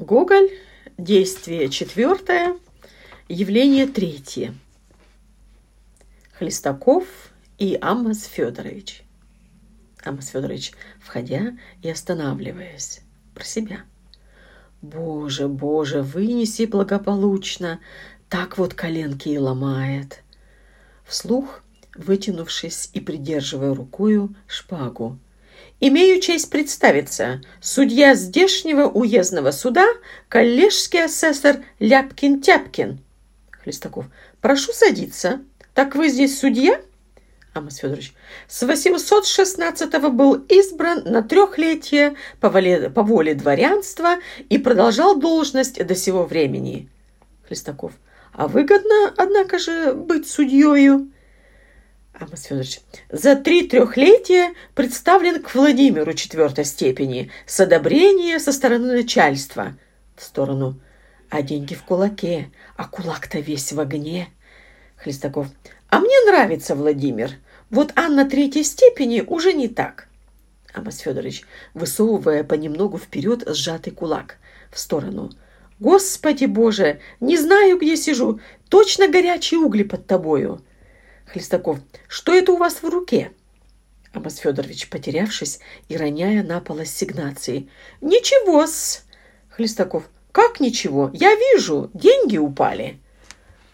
Гоголь. Действие четвертое. Явление третье. Хлестаков и Амос Федорович. Амос Федорович, входя и останавливаясь про себя. Боже, боже, вынеси благополучно, так вот коленки и ломает. Вслух, вытянувшись и придерживая рукою шпагу, Имею честь представиться. Судья здешнего уездного суда, коллежский асессор Ляпкин-Тяпкин. Хлестаков. Прошу садиться. Так вы здесь судья? Амос Федорович. С 816-го был избран на трехлетие по воле, по воле дворянства и продолжал должность до сего времени. Хлестаков. А выгодно, однако же, быть судьею. Амос Федорович, за три трехлетия представлен к Владимиру четвертой степени с одобрения со стороны начальства. В сторону. А деньги в кулаке, а кулак-то весь в огне. Хлестаков. А мне нравится Владимир. Вот Анна третьей степени уже не так. Амос Федорович, высовывая понемногу вперед сжатый кулак. В сторону. Господи Боже, не знаю, где сижу. Точно горячие угли под тобою. Хлестаков. Что это у вас в руке? Амос Федорович, потерявшись и роняя на пол ассигнации. Ничего-с. Хлестаков. Как ничего? Я вижу, деньги упали.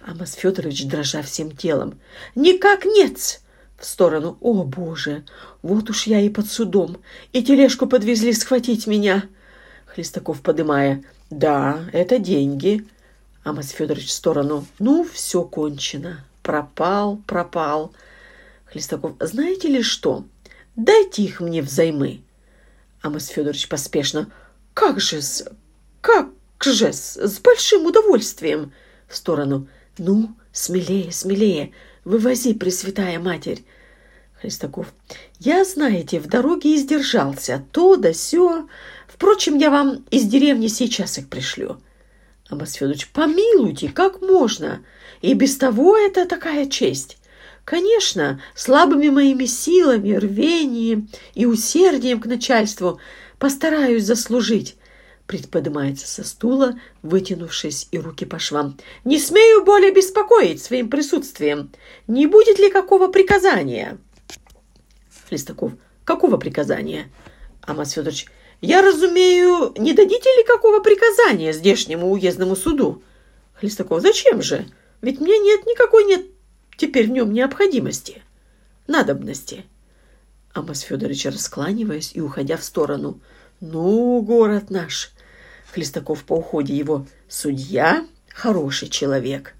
Амос Федорович, дрожа всем телом. Никак нет В сторону. О, Боже, вот уж я и под судом. И тележку подвезли схватить меня. Хлестаков, подымая. Да, это деньги. Амос Федорович в сторону. Ну, все кончено пропал, пропал. Хлестаков, знаете ли что? Дайте их мне взаймы. Амос Федорович поспешно. Как же с... Как же с... Большим удовольствием. В сторону. Ну, смелее, смелее. Вывози, Пресвятая Матерь. Хлестаков. Я, знаете, в дороге издержался. То да сё. Впрочем, я вам из деревни сейчас их пришлю. Амос Федорович. Помилуйте, как можно? И без того это такая честь. Конечно, слабыми моими силами, рвением и усердием к начальству постараюсь заслужить. Предподнимается со стула, вытянувшись и руки по швам. «Не смею более беспокоить своим присутствием. Не будет ли какого приказания?» Хлестаков. «Какого приказания?» Амас Федорович. «Я разумею, не дадите ли какого приказания здешнему уездному суду?» Хлестаков. «Зачем же?» Ведь мне нет никакой нет теперь в нем необходимости, надобности. Амос Федорович, раскланиваясь и уходя в сторону. «Ну, город наш!» Хлестаков по уходе его. «Судья — хороший человек.